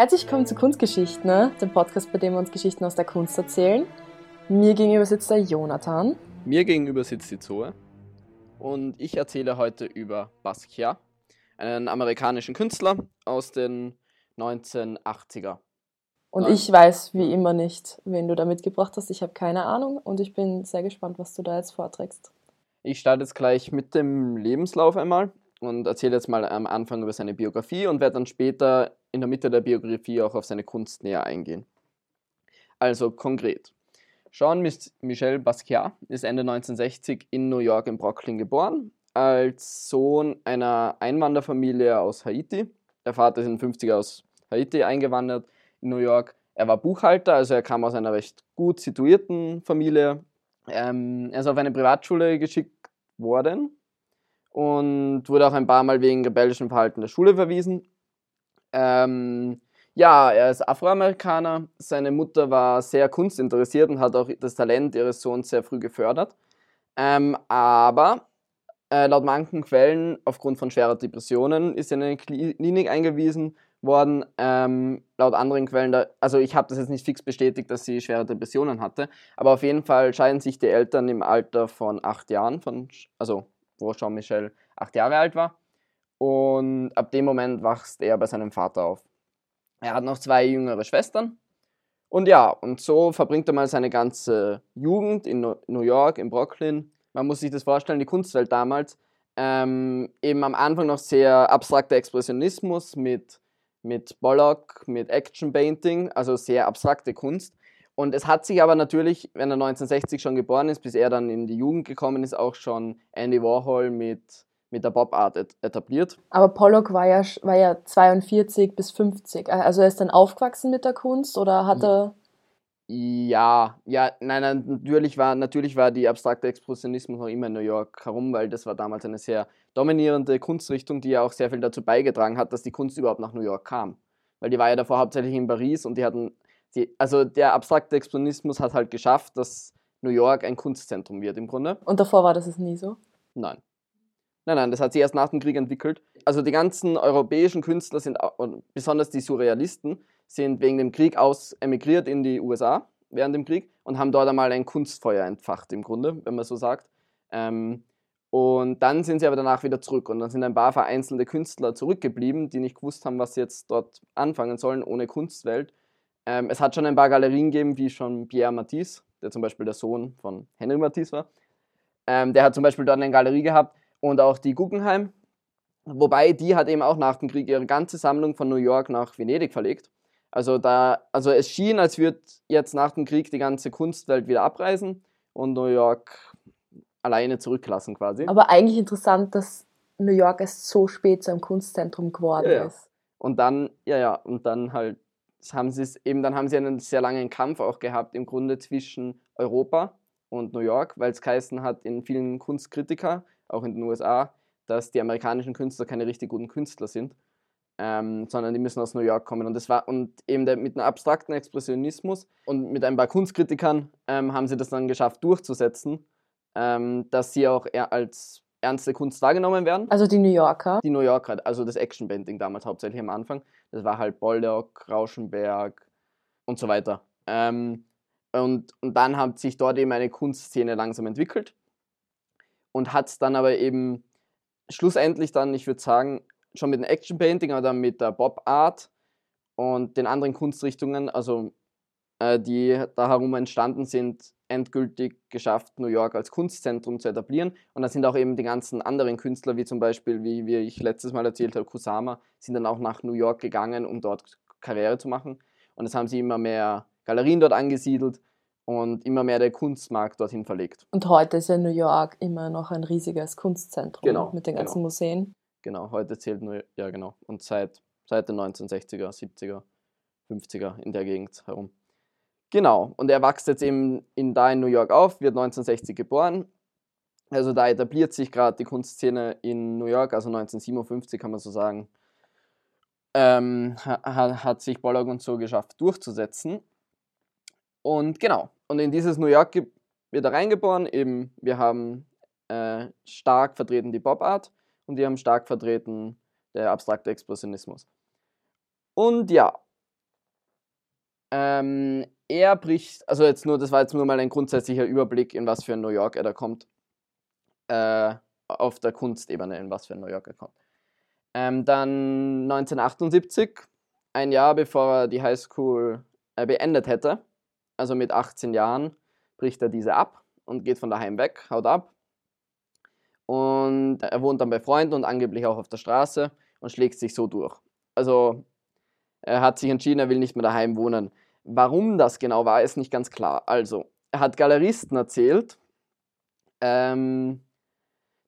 Herzlich willkommen zu Kunstgeschichten, ne? dem Podcast, bei dem wir uns Geschichten aus der Kunst erzählen. Mir gegenüber sitzt der Jonathan. Mir gegenüber sitzt die Zoe. Und ich erzähle heute über Basquiat, einen amerikanischen Künstler aus den 1980er. Und Nein. ich weiß wie immer nicht, wen du da mitgebracht hast. Ich habe keine Ahnung und ich bin sehr gespannt, was du da jetzt vorträgst. Ich starte jetzt gleich mit dem Lebenslauf einmal und erzähle jetzt mal am Anfang über seine Biografie und werde dann später in der Mitte der Biografie auch auf seine Kunst näher eingehen. Also konkret. Jean-Michel Basquiat ist Ende 1960 in New York in Brooklyn geboren, als Sohn einer Einwanderfamilie aus Haiti. Der Vater ist in den 50er aus Haiti eingewandert in New York. Er war Buchhalter, also er kam aus einer recht gut situierten Familie. Ähm, er ist auf eine Privatschule geschickt worden und wurde auch ein paar Mal wegen rebellischem Verhalten der Schule verwiesen. Ähm, ja, er ist Afroamerikaner. Seine Mutter war sehr kunstinteressiert und hat auch das Talent ihres Sohns sehr früh gefördert. Ähm, aber äh, laut manchen Quellen, aufgrund von schwerer Depressionen, ist er in eine Klinik eingewiesen worden. Ähm, laut anderen Quellen, da, also ich habe das jetzt nicht fix bestätigt, dass sie schwere Depressionen hatte, aber auf jeden Fall scheiden sich die Eltern im Alter von acht Jahren, von, also wo Jean-Michel acht Jahre alt war. Und ab dem Moment wächst er bei seinem Vater auf. Er hat noch zwei jüngere Schwestern. Und ja, und so verbringt er mal seine ganze Jugend in New York, in Brooklyn. Man muss sich das vorstellen, die Kunstwelt damals. Ähm, eben am Anfang noch sehr abstrakter Expressionismus mit, mit Bollock, mit Action Painting, also sehr abstrakte Kunst. Und es hat sich aber natürlich, wenn er 1960 schon geboren ist, bis er dann in die Jugend gekommen ist, auch schon Andy Warhol mit mit der Pop Art etabliert. Aber Pollock war ja, war ja 42 bis 50. Also er ist dann aufgewachsen mit der Kunst oder hat er. Ja, ja, nein, nein, natürlich war, natürlich war die abstrakte Expressionismus noch immer in New York herum, weil das war damals eine sehr dominierende Kunstrichtung, die ja auch sehr viel dazu beigetragen hat, dass die Kunst überhaupt nach New York kam. Weil die war ja davor hauptsächlich in Paris und die hatten, die, also der abstrakte Expressionismus hat halt geschafft, dass New York ein Kunstzentrum wird im Grunde. Und davor war das es nie so? Nein. Nein, nein, das hat sich erst nach dem Krieg entwickelt. Also die ganzen europäischen Künstler sind, besonders die Surrealisten, sind wegen dem Krieg aus emigriert in die USA während dem Krieg und haben dort einmal ein Kunstfeuer entfacht im Grunde, wenn man so sagt. Ähm, und dann sind sie aber danach wieder zurück und dann sind ein paar vereinzelte Künstler zurückgeblieben, die nicht gewusst haben, was sie jetzt dort anfangen sollen ohne Kunstwelt. Ähm, es hat schon ein paar Galerien gegeben, wie schon Pierre Matisse, der zum Beispiel der Sohn von Henry Matisse war. Ähm, der hat zum Beispiel dort eine Galerie gehabt und auch die Guggenheim. Wobei die hat eben auch nach dem Krieg ihre ganze Sammlung von New York nach Venedig verlegt. Also, da, also es schien, als würde jetzt nach dem Krieg die ganze Kunstwelt wieder abreisen und New York alleine zurücklassen quasi. Aber eigentlich interessant, dass New York erst so spät zu einem Kunstzentrum geworden ja, ja. ist. Und dann, ja, ja, und dann halt haben sie es eben, dann haben sie einen sehr langen Kampf auch gehabt im Grunde zwischen Europa und New York, weil es geheißen hat in vielen Kunstkritiker, auch in den USA, dass die amerikanischen Künstler keine richtig guten Künstler sind, ähm, sondern die müssen aus New York kommen. Und das war und eben der, mit einem abstrakten Expressionismus und mit ein paar Kunstkritikern ähm, haben sie das dann geschafft durchzusetzen, ähm, dass sie auch eher als ernste Kunst wahrgenommen werden. Also die New Yorker? Die New Yorker, also das Action Bending damals hauptsächlich am Anfang. Das war halt Bollock, Rauschenberg und so weiter. Ähm, und, und dann hat sich dort eben eine Kunstszene langsam entwickelt und hat es dann aber eben schlussendlich dann, ich würde sagen, schon mit dem Action Painting, aber dann mit der Bob Art und den anderen Kunstrichtungen, also äh, die da herum entstanden sind, endgültig geschafft, New York als Kunstzentrum zu etablieren. Und da sind auch eben die ganzen anderen Künstler, wie zum Beispiel, wie, wie ich letztes Mal erzählt habe, Kusama, sind dann auch nach New York gegangen, um dort Karriere zu machen. Und es haben sie immer mehr Galerien dort angesiedelt und immer mehr der Kunstmarkt dorthin verlegt. Und heute ist ja New York immer noch ein riesiges Kunstzentrum genau, mit den ganzen genau. Museen. Genau, heute zählt nur, ja genau, und seit, seit den 1960er, 70er, 50er in der Gegend herum. Genau, und er wächst jetzt eben in, da in New York auf, wird 1960 geboren. Also da etabliert sich gerade die Kunstszene in New York, also 1957 kann man so sagen, ähm, hat, hat sich Bollock und so geschafft durchzusetzen. Und genau, und in dieses New York wird er reingeboren. Eben, wir haben äh, stark vertreten die Pop Art und wir haben stark vertreten der abstrakte Expressionismus. Und ja, Ähm, er bricht, also jetzt nur, das war jetzt nur mal ein grundsätzlicher Überblick, in was für ein New York er da kommt. Äh, auf der Kunstebene, in was für ein New York er kommt. Ähm, dann 1978, ein Jahr bevor er die Highschool äh, beendet hätte, also mit 18 Jahren, bricht er diese ab und geht von daheim weg, haut ab. Und er wohnt dann bei Freunden und angeblich auch auf der Straße und schlägt sich so durch. Also er hat sich entschieden, er will nicht mehr daheim wohnen. Warum das genau war, ist nicht ganz klar. Also, er hat Galeristen erzählt, ähm,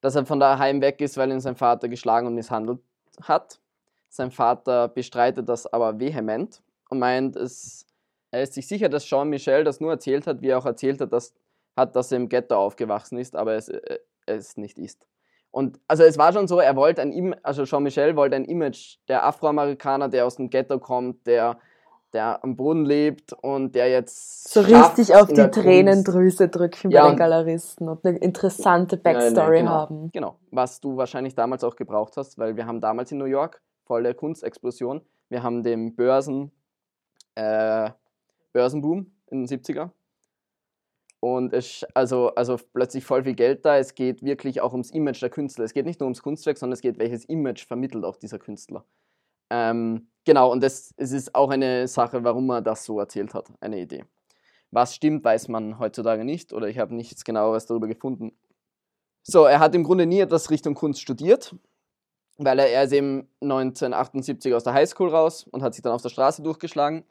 dass er von daheim weg ist, weil ihn sein Vater geschlagen und misshandelt hat. Sein Vater bestreitet das aber vehement und meint, es, er ist sich sicher, dass Jean-Michel das nur erzählt hat, wie er auch erzählt hat, dass, hat, dass er im Ghetto aufgewachsen ist, aber es, äh, es nicht ist. Und also es war schon so, er wollte ein also Jean-Michel wollte ein Image der Afroamerikaner, der aus dem Ghetto kommt, der, der am Boden lebt und der jetzt so richtig auf die Tränendrüse drücken ja, bei den Galeristen und eine interessante Backstory ja, genau, haben. Genau, was du wahrscheinlich damals auch gebraucht hast, weil wir haben damals in New York volle Kunstexplosion. Wir haben den Börsen, äh, Börsenboom in den 70er und es also, also plötzlich voll viel Geld da. Es geht wirklich auch ums Image der Künstler. Es geht nicht nur ums Kunstwerk, sondern es geht, welches Image vermittelt auch dieser Künstler. Ähm, genau, und das, es ist auch eine Sache, warum er das so erzählt hat, eine Idee. Was stimmt, weiß man heutzutage nicht oder ich habe nichts genaueres darüber gefunden. So, er hat im Grunde nie etwas Richtung Kunst studiert, weil er, er ist eben 1978 aus der Highschool raus und hat sich dann auf der Straße durchgeschlagen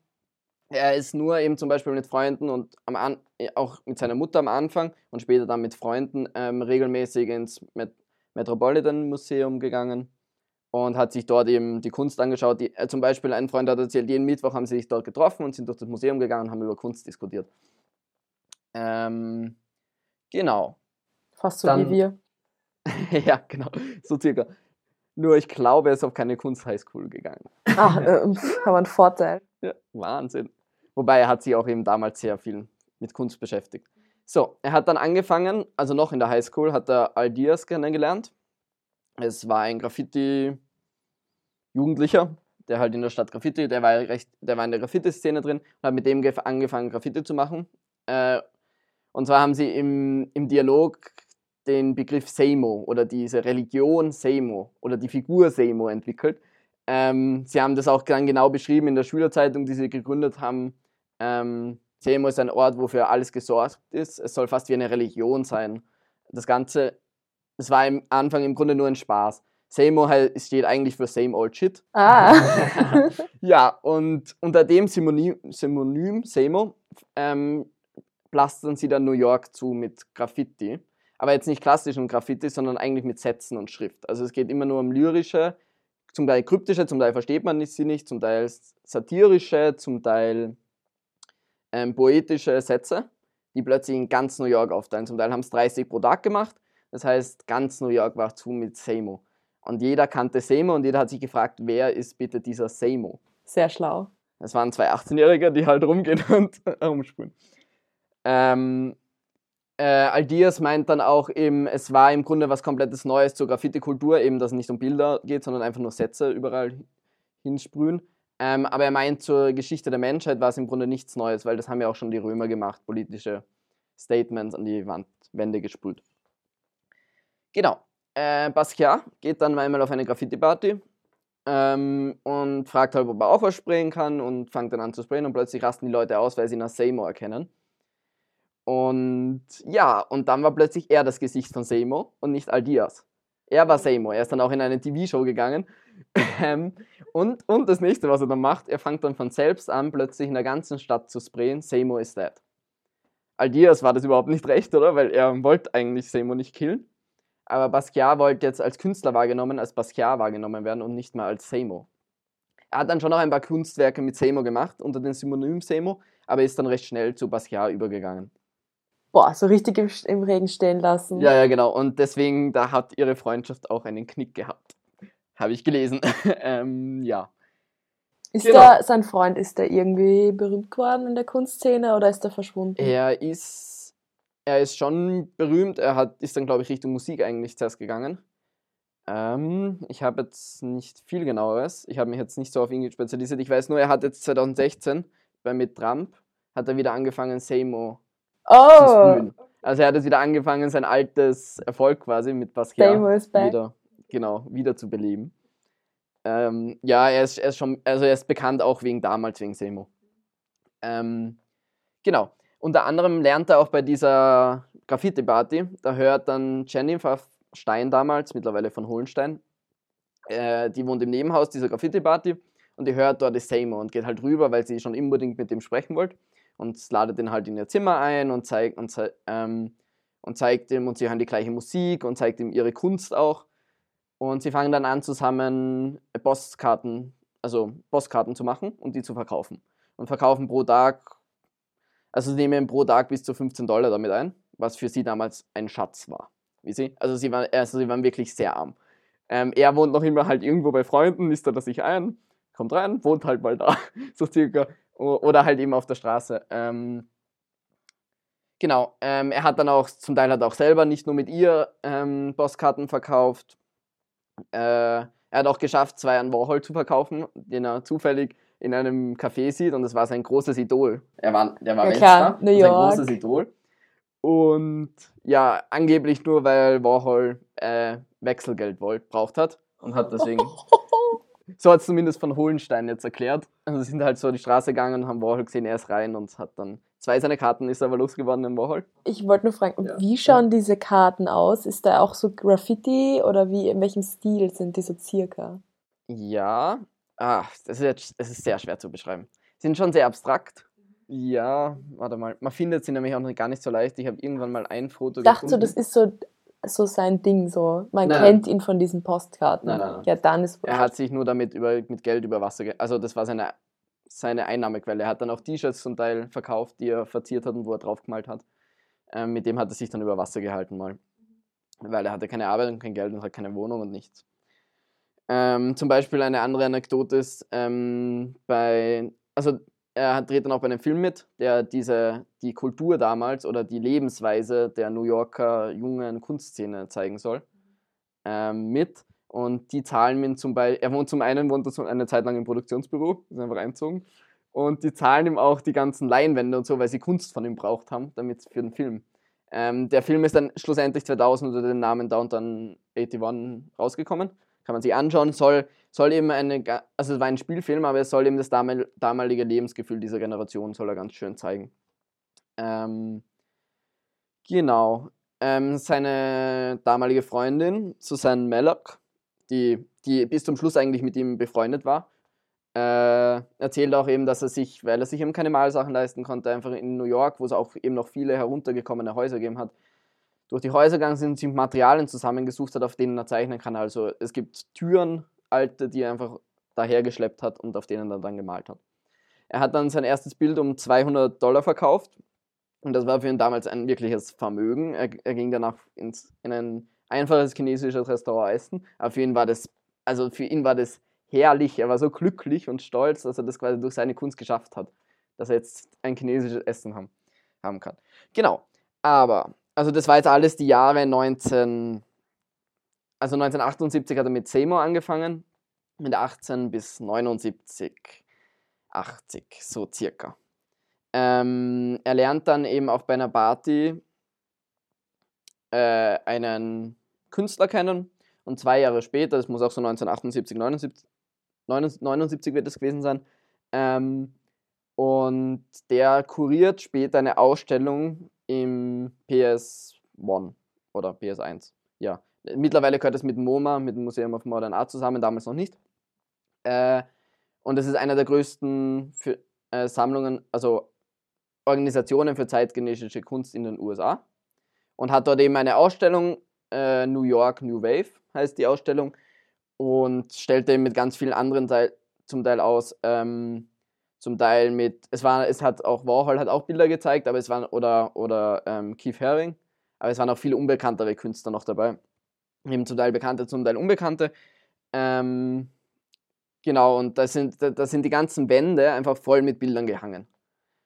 er ist nur eben zum Beispiel mit Freunden und am An auch mit seiner Mutter am Anfang und später dann mit Freunden ähm, regelmäßig ins Met Metropolitan Museum gegangen und hat sich dort eben die Kunst angeschaut. Die, äh, zum Beispiel ein Freund hat erzählt, jeden Mittwoch haben sie sich dort getroffen und sind durch das Museum gegangen und haben über Kunst diskutiert. Ähm, genau. Fast so dann, wie wir. ja, genau, so circa. Nur ich glaube, er ist auf keine Kunst-Highschool gegangen. Ach, äh, aber ein Vorteil. Ja, Wahnsinn. Wobei er hat sich auch eben damals sehr viel mit Kunst beschäftigt. So, er hat dann angefangen, also noch in der Highschool, hat er Aldias kennengelernt. Es war ein Graffiti-Jugendlicher, der halt in der Stadt Graffiti, der war, recht, der war in der Graffiti-Szene drin und hat mit dem angefangen, Graffiti zu machen. Äh, und zwar haben sie im, im Dialog den Begriff Seimo oder diese Religion Seimo oder die Figur Seimo entwickelt. Ähm, sie haben das auch dann genau beschrieben in der Schülerzeitung, die sie gegründet haben. Ähm, Seymour ist ein Ort, wo für alles gesorgt ist. Es soll fast wie eine Religion sein. Das Ganze, es war am Anfang im Grunde nur ein Spaß. Seymour steht eigentlich für Same Old Shit. Ah. ja, und unter dem Synonym, Synonym Seymour ähm, plastern sie dann New York zu mit Graffiti. Aber jetzt nicht klassischen Graffiti, sondern eigentlich mit Sätzen und Schrift. Also es geht immer nur um lyrische, zum Teil kryptische, zum Teil versteht man sie nicht, zum Teil satirische, zum Teil ähm, poetische Sätze, die plötzlich in ganz New York aufteilen. Zum Teil haben es 30 pro Tag gemacht, das heißt, ganz New York war zu mit Seymour. Und jeder kannte Seymour und jeder hat sich gefragt, wer ist bitte dieser Seymour? Sehr schlau. Es waren zwei 18-Jährige, die halt rumgehen und herumspulen. Ähm, äh, Aldias meint dann auch eben, es war im Grunde was komplettes Neues zur Graffiti-Kultur, eben, dass es nicht um Bilder geht, sondern einfach nur Sätze überall hinsprühen. Ähm, aber er meint, zur Geschichte der Menschheit war es im Grunde nichts Neues, weil das haben ja auch schon die Römer gemacht, politische Statements an die Wand, Wände gesprüht. Genau. Äh, Basquiat geht dann einmal auf eine Graffiti-Party ähm, und fragt halt, ob er auch was sprayen kann und fängt dann an zu sprayen und plötzlich rasten die Leute aus, weil sie ihn als Seymour erkennen. Und ja, und dann war plötzlich er das Gesicht von Seymour und nicht Aldias. Er war Seymour. Er ist dann auch in eine TV-Show gegangen. Ähm, und, und das nächste, was er dann macht, er fängt dann von selbst an, plötzlich in der ganzen Stadt zu sprayen, Seymour is dead. Aldias war das überhaupt nicht recht, oder? Weil er wollte eigentlich Seymour nicht killen. Aber Basquiat wollte jetzt als Künstler wahrgenommen, als Basquiat wahrgenommen werden und nicht mal als Seymour. Er hat dann schon noch ein paar Kunstwerke mit Seymour gemacht, unter dem Synonym Seymour, aber ist dann recht schnell zu Basquiat übergegangen boah, so richtig im, im Regen stehen lassen. Ja, ja, genau. Und deswegen, da hat ihre Freundschaft auch einen Knick gehabt. Habe ich gelesen. ähm, ja. Ist genau. der, sein Freund, ist der irgendwie berühmt geworden in der Kunstszene oder ist er verschwunden? Er ist, er ist schon berühmt. Er hat, ist dann, glaube ich, Richtung Musik eigentlich zuerst gegangen. Ähm, ich habe jetzt nicht viel genaueres. Ich habe mich jetzt nicht so auf ihn spezialisiert. Ich weiß nur, er hat jetzt 2016 bei mit Trump hat er wieder angefangen, zu Oh. Also er hat jetzt wieder angefangen, sein altes Erfolg quasi mit Basquiat back. wieder, genau, wieder zu beleben. Ähm, ja, er ist, er ist schon, also er ist bekannt auch wegen damals, wegen Semo. Ähm, genau. Unter anderem lernt er auch bei dieser Graffiti-Party, da hört dann Jennifer Stein damals, mittlerweile von Hohenstein, äh, die wohnt im Nebenhaus dieser Graffiti-Party und die hört dort das Seymour und geht halt rüber, weil sie schon unbedingt mit dem sprechen wollte und ladet ihn halt in ihr Zimmer ein und zeigt, und, ähm, und zeigt ihm, und sie hören die gleiche Musik und zeigt ihm ihre Kunst auch. Und sie fangen dann an, zusammen Postkarten, also Postkarten zu machen und die zu verkaufen. Und verkaufen pro Tag, also sie nehmen pro Tag bis zu 15 Dollar damit ein, was für sie damals ein Schatz war. Wie sie? Also sie waren, also sie waren wirklich sehr arm. Ähm, er wohnt noch immer halt irgendwo bei Freunden, listet er sich ein, kommt rein, wohnt halt mal da, so circa. Oder halt eben auf der Straße. Ähm, genau, ähm, er hat dann auch, zum Teil hat er auch selber nicht nur mit ihr ähm, Postkarten verkauft. Äh, er hat auch geschafft, zwei an Warhol zu verkaufen, den er zufällig in einem Café sieht und das war sein großes Idol. Er war, der war Ja, klar, New sein York. großes Idol. Und ja, angeblich nur, weil Warhol äh, Wechselgeld wollt, braucht hat und hat deswegen, so hat es zumindest von Hohenstein jetzt erklärt. Also sie sind halt so die Straße gegangen und haben Warhol gesehen, er ist rein und hat dann zwei seiner Karten ist aber losgeworden im Warhol. Ich wollte nur fragen, Ja. wie schauen diese Karten aus? Ist da auch so Graffiti oder wie, in welchem Stil sind die so circa? Ja, ah, das ist, jetzt, das ist sehr schwer zu beschreiben. Sind schon sehr abstrakt. Ja, warte mal. Man findet sie nämlich auch noch gar nicht so leicht. Ich habe irgendwann mal ein Foto Ich dachte so, das ist so, so sein Ding so. Man Nein, kennt ihn von diesen Postkarten. Nein, nein, nein. Ja, dann ist Er hat sich nur damit über, mit Geld über Wasser, ge also das war seine, seine Einnahmequelle. Er hat dann auch T-Shirts zum Teil verkauft, die er verziert hat und wo er draufgemalt hat. Ähm, mit dem hat er sich dann über Wasser gehalten mal. Weil er hatte keine Arbeit und kein Geld und hat keine Wohnung und nichts. Ähm, zum Beispiel eine andere Anekdote ist, ähm, bei, also er dreht dann auch bei einem Film mit, der diese, die Kultur damals oder die Lebensweise der New Yorker jungen Kunstszene zeigen soll. Ähm, mit. Und die zahlen ihm zum Beispiel, er wohnt zum einen, wohnt er eine Zeit lang im Produktionsbüro, ist einfach einzogen. Und die zahlen ihm auch die ganzen Leinwände und so, weil sie Kunst von ihm braucht haben, damit für den Film. Ähm, der Film ist dann schlussendlich 2000 unter dem Namen Downtown 81 rausgekommen. Kann man sich anschauen. Soll, soll eben eine, also es war ein Spielfilm, aber es soll eben das damal, damalige Lebensgefühl dieser Generation, soll er ganz schön zeigen. Ähm, genau. Ähm, seine damalige Freundin, Susanne Mallock, die, die bis zum Schluss eigentlich mit ihm befreundet war, äh, erzählt auch eben, dass er sich, weil er sich eben keine Malsachen leisten konnte, einfach in New York, wo es auch eben noch viele heruntergekommene Häuser gegeben hat, durch die Häuser gegangen sind, sich Materialien zusammengesucht hat, auf denen er zeichnen kann. Also es gibt Türen, alte, die er einfach dahergeschleppt hat und auf denen er dann gemalt hat. Er hat dann sein erstes Bild um 200 Dollar verkauft und das war für ihn damals ein wirkliches Vermögen. Er, er ging danach ins, in ein einfaches chinesisches Restaurant essen, aber für ihn war das, also für ihn war das herrlich. Er war so glücklich und stolz, dass er das quasi durch seine Kunst geschafft hat, dass er jetzt ein chinesisches Essen haben, haben kann. Genau. Aber, also das war jetzt alles die Jahre 19, also 1978 hat er mit Seymour angefangen, mit 18 bis 79, 80, so circa. Ähm, er lernt dann eben auch bei einer Party äh, einen Künstler kennen und zwei Jahre später, das muss auch so 1978, 79, 79 wird es gewesen sein, ähm, und der kuriert später eine Ausstellung im PS1 oder PS1. Ja, mittlerweile gehört es mit MoMA, mit dem Museum of Modern Art zusammen, damals noch nicht. Äh, und es ist einer der größten für, äh, Sammlungen, also Organisationen für zeitgenössische Kunst in den USA. Und hat dort eben eine Ausstellung, äh, New York New Wave heißt die Ausstellung, und stellte eben mit ganz vielen anderen Teil, zum Teil aus, ähm, zum Teil mit, es war, es hat auch Warhol hat auch Bilder gezeigt, aber es waren, oder, oder ähm, Keith Haring, aber es waren auch viele unbekanntere Künstler noch dabei. Eben zum Teil bekannte, zum Teil unbekannte. Ähm, genau, und da sind, da, sind die ganzen Wände einfach voll mit Bildern gehangen.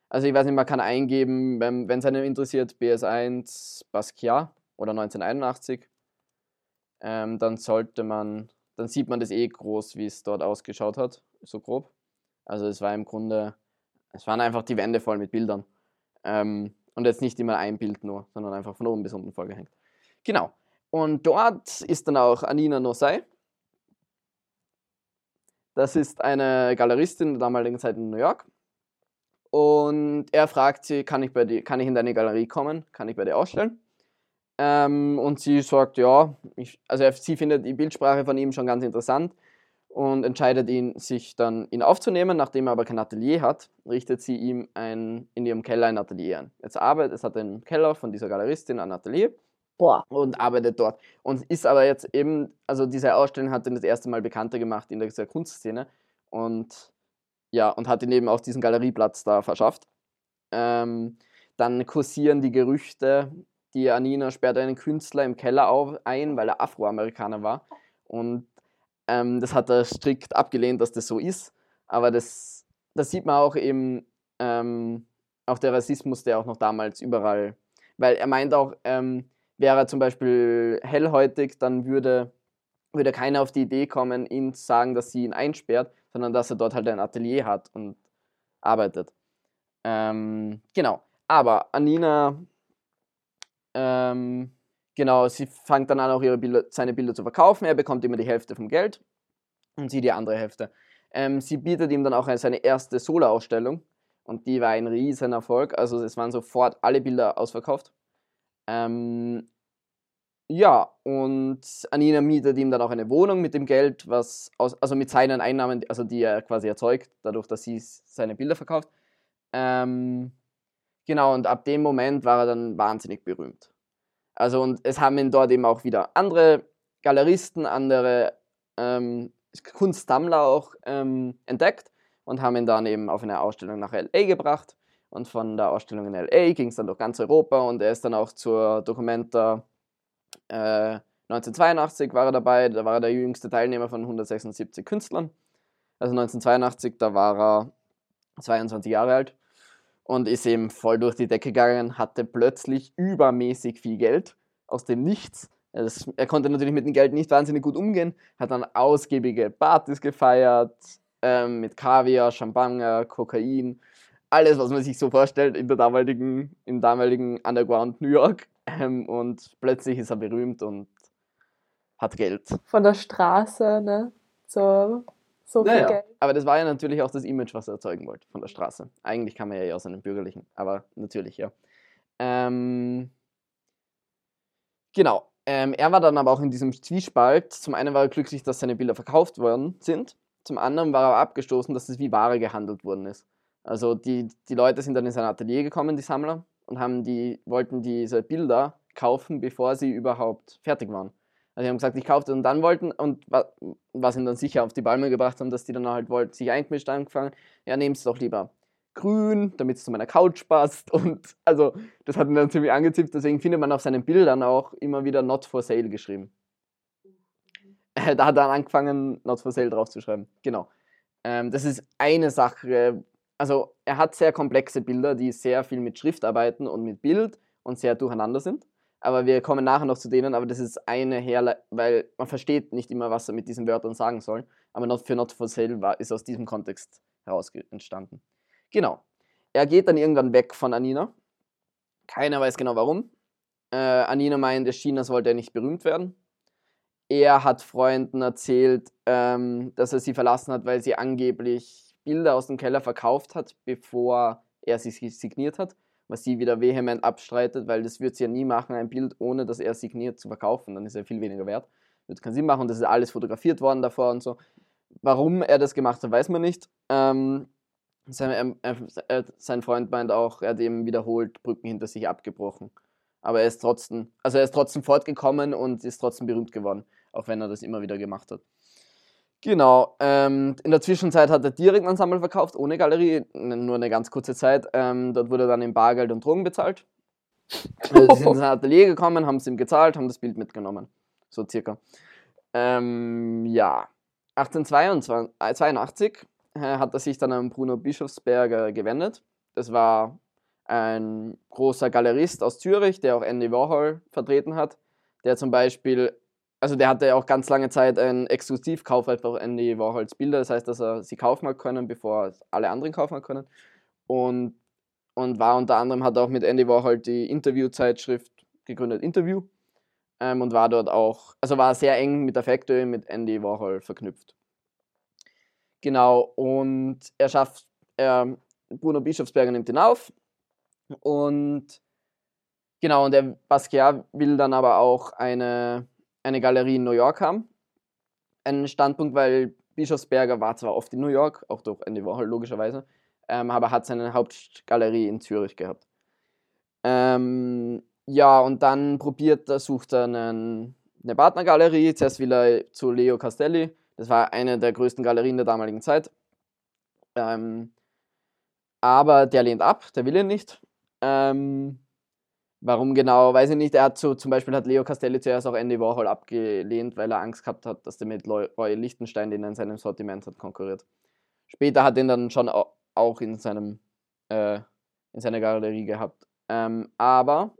Also ich weiß nicht, man kann eingeben, wenn es einen interessiert, BS1 Basquiat oder 1981. Ähm, dann sollte man, dann sieht man das eh groß, wie es dort ausgeschaut hat, so grob. Also es war im Grunde es waren einfach die Wände voll mit Bildern. Ähm, und jetzt nicht immer ein Bild nur, sondern einfach von oben bis unten vollgehängt. Genau. Und dort ist dann auch Anina Nosai. Das ist eine Galeristin der damaligen Zeit in New York. Und er fragt sie, kann ich, bei dir, kann ich in deine Galerie kommen? Kann ich bei dir ausstellen? Ähm, und sie sagt, ja, ich, also sie findet die Bildsprache von ihm schon ganz interessant und entscheidet ihn, sich dann ihn aufzunehmen. Nachdem er aber kein Atelier hat, richtet sie ihm ein, in ihrem Keller ein Atelier an. Jetzt arbeitet, es hat einen Keller von dieser Galeristin ein Atelier Boah. und arbeitet dort. Und ist aber jetzt eben, also diese Ausstellung hat ihn das erste Mal bekannter gemacht in dieser Kunstszene und ja, und hat ihn eben auch diesen Galerieplatz da verschafft. Ähm, dann kursieren die Gerüchte, die Anina sperrt einen Künstler im Keller auf, ein, weil er Afroamerikaner war. Und ähm, das hat er strikt abgelehnt, dass das so ist. Aber das, das sieht man auch eben, ähm, auch der Rassismus, der auch noch damals überall, weil er meint auch, ähm, wäre er zum Beispiel hellhäutig, dann würde, würde keiner auf die Idee kommen, ihn zu sagen, dass sie ihn einsperrt, sondern dass er dort halt ein Atelier hat und arbeitet. Ähm, genau. Aber Anina ähm, genau, sie fängt dann an, auch ihre Bilder, seine Bilder zu verkaufen. Er bekommt immer die Hälfte vom Geld und sie die andere Hälfte. Ähm, sie bietet ihm dann auch seine erste Solo-Ausstellung und die war ein riesen Erfolg. Also es waren sofort alle Bilder ausverkauft. Ähm, ja, und Anina mietet ihm dann auch eine Wohnung mit dem Geld, was aus, also mit seinen Einnahmen, also die er quasi erzeugt, dadurch, dass sie seine Bilder verkauft. Ähm, Genau, und ab dem Moment war er dann wahnsinnig berühmt. Also, und es haben ihn dort eben auch wieder andere Galeristen, andere ähm, Kunstsammler auch ähm, entdeckt und haben ihn dann eben auf eine Ausstellung nach LA gebracht. Und von der Ausstellung in LA ging es dann durch ganz Europa und er ist dann auch zur Documenta äh, 1982 war er dabei, da war er der jüngste Teilnehmer von 176 Künstlern. Also 1982, da war er 22 Jahre alt und ist eben voll durch die Decke gegangen, hatte plötzlich übermäßig viel Geld aus dem Nichts. Das, er konnte natürlich mit dem Geld nicht wahnsinnig gut umgehen, hat dann ausgiebige Partys gefeiert, ähm, mit Kaviar, Champagner, Kokain, alles, was man sich so vorstellt in der damaligen, im damaligen Underground New York. Ähm, und plötzlich ist er berühmt und hat Geld. Von der Straße, ne? Zur so viel naja, Geld. Aber das war ja natürlich auch das Image, was er erzeugen wollte von der Straße. Eigentlich kam er ja aus einem bürgerlichen, aber natürlich, ja. Ähm, genau. Ähm, er war dann aber auch in diesem Zwiespalt. Zum einen war er glücklich, dass seine Bilder verkauft worden sind. Zum anderen war er abgestoßen, dass es wie Ware gehandelt worden ist. Also die, die Leute sind dann in sein Atelier gekommen, die Sammler, und haben die, wollten diese Bilder kaufen, bevor sie überhaupt fertig waren. Also die haben gesagt, ich kaufe das und dann wollten und was ihn dann sicher auf die Palme gebracht haben, dass die dann halt wollten, sich eingemischt angefangen, ja, nehmt es doch lieber grün, damit es zu meiner Couch passt und also das hat ihn dann ziemlich angetippt, deswegen findet man auf seinen Bildern auch immer wieder Not for Sale geschrieben. Äh, da hat er dann angefangen, Not for Sale draufzuschreiben, genau. Ähm, das ist eine Sache, also er hat sehr komplexe Bilder, die sehr viel mit Schrift arbeiten und mit Bild und sehr durcheinander sind aber wir kommen nachher noch zu denen, aber das ist eine Herle weil man versteht nicht immer, was er mit diesen Wörtern sagen soll, aber not für Not for Sale war, ist aus diesem Kontext heraus entstanden. Genau. Er geht dann irgendwann weg von Anina. Keiner weiß genau warum. Äh, Anina meint, China wollte er nicht berühmt werden. Er hat Freunden erzählt, ähm, dass er sie verlassen hat, weil sie angeblich Bilder aus dem Keller verkauft hat, bevor er sie signiert hat was sie wieder vehement abstreitet, weil das wird sie ja nie machen, ein Bild, ohne dass er signiert zu verkaufen. Dann ist er viel weniger wert. Wird keinen Sinn machen. Das ist alles fotografiert worden davor und so. Warum er das gemacht hat, weiß man nicht. Ähm, sein, äh, äh, sein Freund meint auch, er hat eben wiederholt Brücken hinter sich abgebrochen. Aber er ist trotzdem, also er ist trotzdem fortgekommen und ist trotzdem berühmt geworden, auch wenn er das immer wieder gemacht hat. Genau. Ähm, in der Zwischenzeit hat er direkt ein Ensemble verkauft, ohne Galerie, nur eine ganz kurze Zeit. Ähm, dort wurde dann in Bargeld und Drogen bezahlt. Also die sind in sein Atelier gekommen, haben es ihm gezahlt, haben das Bild mitgenommen. So circa. Ähm, ja. 1882 äh, hat er sich dann an Bruno Bischofsberger gewendet. Das war ein großer Galerist aus Zürich, der auch Andy Warhol vertreten hat, der zum Beispiel also der hatte ja auch ganz lange Zeit ein Exklusivkaufrecht auf Andy Warhols Bilder, das heißt, dass er sie kaufen hat können, bevor alle anderen kaufen können. und, und war unter anderem, hat auch mit Andy Warhol die Interviewzeitschrift gegründet, Interview. Ähm, und war dort auch, also war sehr eng mit der Factory, mit Andy Warhol verknüpft. Genau, und er schafft, er, Bruno Bischofsberger nimmt ihn auf und genau, und der Basquiat will dann aber auch eine, eine Galerie in New York haben. Ein Standpunkt, weil Bischofsberger war zwar oft in New York, auch durch Andy Warhol logischerweise, ähm, aber hat seine Hauptgalerie in Zürich gehabt. Ähm, ja, und dann probiert er, sucht er einen, eine Partnergalerie. Zuerst will er zu Leo Castelli. Das war eine der größten Galerien der damaligen Zeit. Ähm, aber der lehnt ab, der will ihn nicht. Ähm, warum genau, weiß ich nicht. Er hat so, zum Beispiel hat Leo Castelli zuerst auch Andy Warhol abgelehnt, weil er Angst gehabt hat, dass der mit Roy Lichtenstein, den er in seinem Sortiment hat, konkurriert. Später hat er ihn dann schon auch in, seinem, äh, in seiner Galerie gehabt. Ähm, aber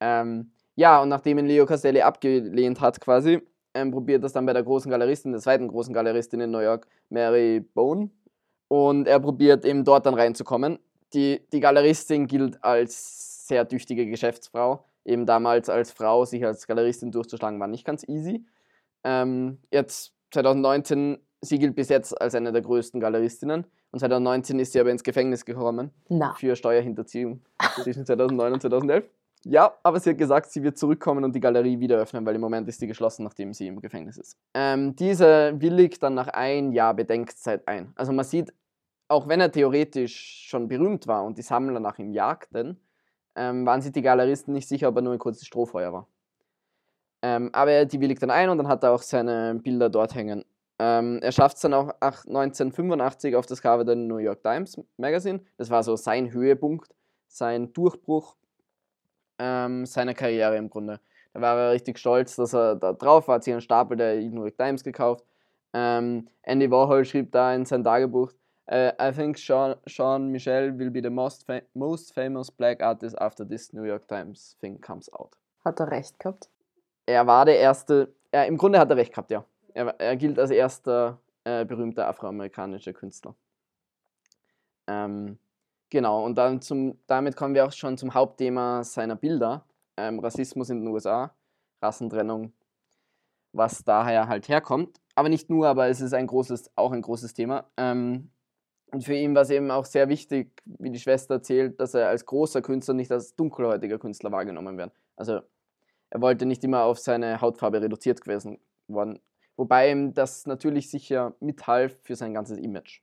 ähm, ja, und nachdem ihn Leo Castelli abgelehnt hat, quasi, ähm, probiert das dann bei der großen Galeristin, der zweiten großen Galeristin in New York, Mary Bone. Und er probiert eben dort dann reinzukommen. Die, die Galeristin gilt als sehr tüchtige Geschäftsfrau. Eben damals als Frau sich als Galeristin durchzuschlagen, war nicht ganz easy. Ähm, jetzt 2019, sie gilt bis jetzt als eine der größten Galeristinnen. Und 2019 ist sie aber ins Gefängnis gekommen Na. für Steuerhinterziehung zwischen 2009 und 2011. Ja, aber sie hat gesagt, sie wird zurückkommen und die Galerie wieder öffnen, weil im Moment ist sie geschlossen, nachdem sie im Gefängnis ist. Ähm, diese willigt dann nach ein Jahr Bedenkzeit ein. Also man sieht, auch wenn er theoretisch schon berühmt war und die Sammler nach ihm jagten, ähm, waren sich die Galeristen nicht sicher, ob er nur ein kurzes Strohfeuer war. Ähm, aber die willigt dann ein und dann hat er auch seine Bilder dort hängen. Ähm, er schafft es dann auch 1985 auf das Cover der New York Times Magazine. Das war so sein Höhepunkt, sein Durchbruch ähm, seiner Karriere im Grunde. Da war er richtig stolz, dass er da drauf war, hat sich einen Stapel der New York Times gekauft. Ähm, Andy Warhol schrieb da in sein Tagebuch, uh, I think Sean, Sean Michel will be the most, fa most famous black artist after this New York Times thing comes out. Hat er recht gehabt? Er war der erste, er, im Grunde hat er recht gehabt, ja. Er, er gilt als erster äh, berühmter afroamerikanischer Künstler. Ähm, Genau, und dann zum, damit kommen wir auch schon zum Hauptthema seiner Bilder, ähm, Rassismus in den USA, Rassentrennung, was daher halt herkommt. Aber nicht nur, aber es ist ein großes, auch ein großes Thema. Ähm, und für ihn war es eben auch sehr wichtig, wie die Schwester erzählt, dass er als großer Künstler nicht als dunkelhäutiger Künstler wahrgenommen wird. Also er wollte nicht immer auf seine Hautfarbe reduziert gewesen worden. Wobei ihm das natürlich sicher mithalf für sein ganzes Image.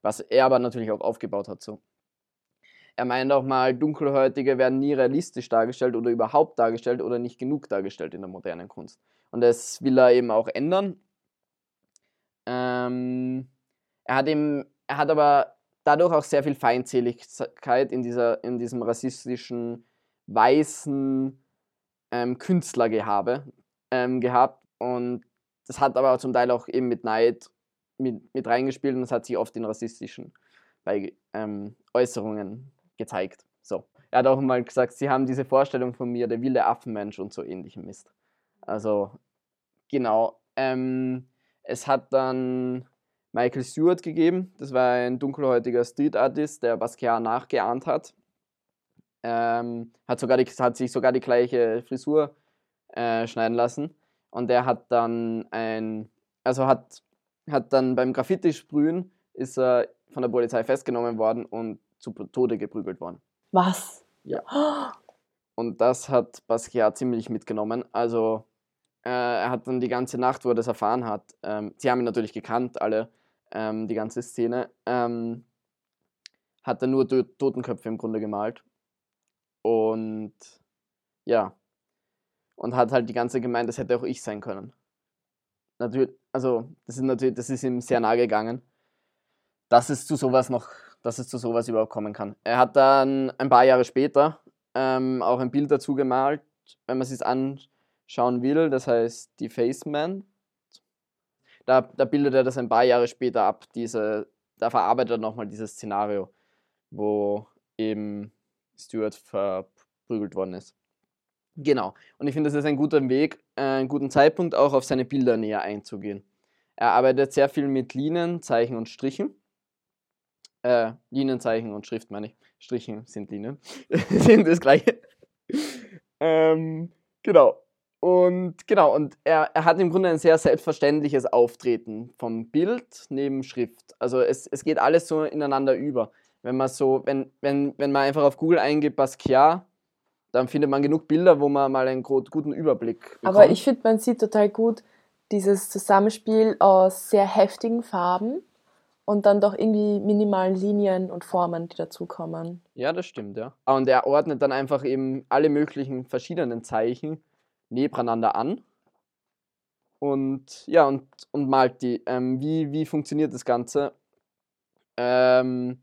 Was er aber natürlich auch aufgebaut hat so. Er meint auch mal, Dunkelhäutige werden nie realistisch dargestellt oder überhaupt dargestellt oder nicht genug dargestellt in der modernen Kunst. Und das will er eben auch ändern. Ähm, er, hat eben, er hat aber dadurch auch sehr viel Feindseligkeit in, dieser, in diesem rassistischen, weißen ähm, Künstlergehabe ähm, gehabt. Und das hat aber zum Teil auch eben mit Neid mit, mit reingespielt und das hat sich oft in rassistischen bei, ähm, Äußerungen gezeigt. So. Er hat auch mal gesagt, sie haben diese Vorstellung von mir, der wilde Affenmensch und so ähnlichem Mist. Also, genau. Ähm, es hat dann Michael Stewart gegeben. Das war ein dunkelhäutiger Street Artist, der Basquiat nachgeahmt hat. Ähm, hat, sogar die, hat sich sogar die gleiche Frisur äh, schneiden lassen. Und der hat dann ein, also hat, hat dann beim Graffiti-Sprühen ist er von der Polizei festgenommen worden und zu Tode geprügelt worden. Was? Ja. Und das hat Basquiat ziemlich mitgenommen. Also äh, er hat dann die ganze Nacht, wo er das erfahren hat, ähm, sie haben ihn natürlich gekannt, alle, ähm, die ganze Szene, ähm, hat er nur Totenköpfe im Grunde gemalt. Und ja, und hat halt die ganze gemeint, das hätte auch ich sein können. Natürlich, also das ist natürlich, das ist ihm sehr nahe gegangen, dass es zu sowas noch dass es zu sowas überhaupt kommen kann. Er hat dann ein paar Jahre später ähm, auch ein Bild dazu gemalt, wenn man es sich anschauen will, das heißt die Faceman. Da, da bildet er das ein paar Jahre später ab, diese, da verarbeitet er nochmal dieses Szenario, wo eben Stuart verprügelt worden ist. Genau. Und ich finde, das ist ein guter Weg, einen guten Zeitpunkt auch auf seine Bilder näher einzugehen. Er arbeitet sehr viel mit Linien, Zeichen und Strichen Äh, Linienzeichen und Schrift meine ich. Strichen sind Linien. sind das gleiche. ähm, genau. Und genau, und er, er hat im Grunde ein sehr selbstverständliches Auftreten vom Bild neben Schrift. Also es, es geht alles so ineinander über. Wenn man so, wenn, wenn, wenn man einfach auf Google eingibt Basquiat, dann findet man genug Bilder, wo man mal einen guten Überblick bekommt. Aber ich finde, man sieht total gut dieses Zusammenspiel aus sehr heftigen Farben und dann doch irgendwie minimalen Linien und Formen, die dazukommen. Ja, das stimmt, ja. Ah, und er ordnet dann einfach eben alle möglichen verschiedenen Zeichen nebeneinander an. Und ja, und, und malt die. Ähm, wie, wie funktioniert das Ganze? Ähm,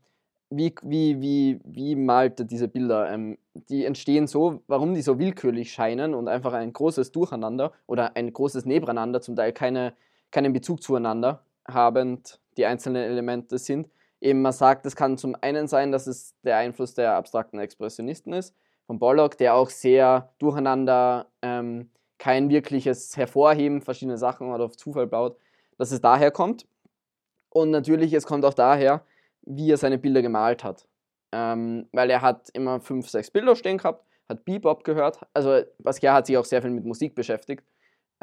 wie, wie, wie, wie malt er diese Bilder? Ähm, die entstehen so, warum die so willkürlich scheinen und einfach ein großes Durcheinander oder ein großes Nebeneinander, zum Teil keine, keinen Bezug zueinander habend die einzelnen Elemente sind. Eben man sagt, es kann zum einen sein, dass es der Einfluss der abstrakten Expressionisten ist, von Bollock, der auch sehr durcheinander ähm, kein wirkliches Hervorheben verschiedene Sachen oder auf Zufall baut, dass es daher kommt. Und natürlich, es kommt auch daher, wie er seine Bilder gemalt hat. Ähm, weil er hat immer fünf, sechs Bilder stehen gehabt, hat Bebop gehört. Also Basquiat hat sich auch sehr viel mit Musik beschäftigt.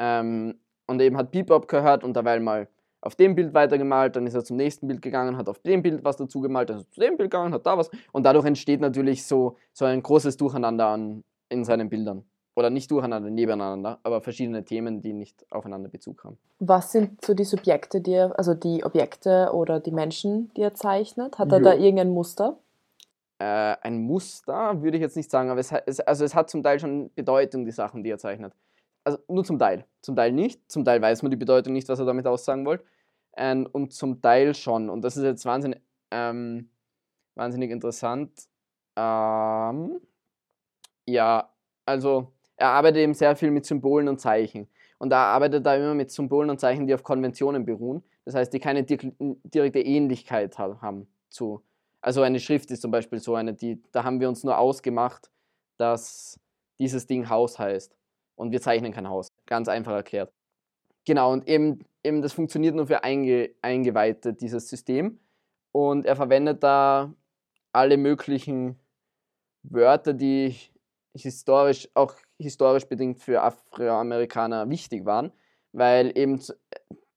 Ähm, und eben hat Bebop gehört und dabei mal auf dem Bild weitergemalt, dann ist er zum nächsten Bild gegangen, hat auf dem Bild was dazu gemalt, dann ist er zu dem Bild gegangen, hat da was. Und dadurch entsteht natürlich so, so ein großes Durcheinander an, in seinen Bildern. Oder nicht durcheinander, nebeneinander, aber verschiedene Themen, die nicht aufeinander Bezug haben. Was sind so die Subjekte, die er, also die Objekte oder die Menschen, die er zeichnet? Hat er jo. da irgendein Muster? Äh, ein Muster würde ich jetzt nicht sagen, aber es, es, also es hat zum Teil schon Bedeutung, die Sachen, die er zeichnet. Also nur zum Teil. Zum Teil nicht. Zum Teil weiß man die Bedeutung nicht, was er damit aussagen wollte. Ähm, und zum Teil schon. Und das ist jetzt wahnsinnig, ähm, wahnsinnig interessant. Ähm, ja, also er arbeitet eben sehr viel mit Symbolen und Zeichen. Und er arbeitet da immer mit Symbolen und Zeichen, die auf Konventionen beruhen. Das heißt, die keine direkte Ähnlichkeit haben zu. Also eine Schrift ist zum Beispiel so eine, die, da haben wir uns nur ausgemacht, dass dieses Ding Haus heißt. Und wir zeichnen kein Haus. Ganz einfach erklärt. Genau, und eben eben das funktioniert nur für Einge Eingeweihte, dieses System. Und er verwendet da alle möglichen Wörter, die historisch, auch historisch bedingt für Afroamerikaner wichtig waren, weil eben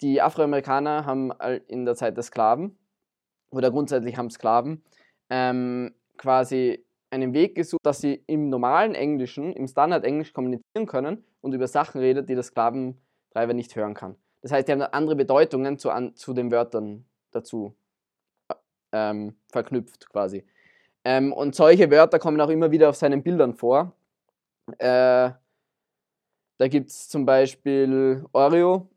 die Afroamerikaner haben in der Zeit der Sklaven oder grundsätzlich haben Sklaven ähm, quasi einen Weg gesucht, dass sie im normalen Englischen, im Standard-Englisch kommunizieren können und über Sachen redet, die der Sklaventreiber nicht hören kann. Das heißt, die haben andere Bedeutungen zu, an, zu den Wörtern dazu ähm, verknüpft quasi. Ähm, und solche Wörter kommen auch immer wieder auf seinen Bildern vor. Äh, da gibt es zum Beispiel Oreo.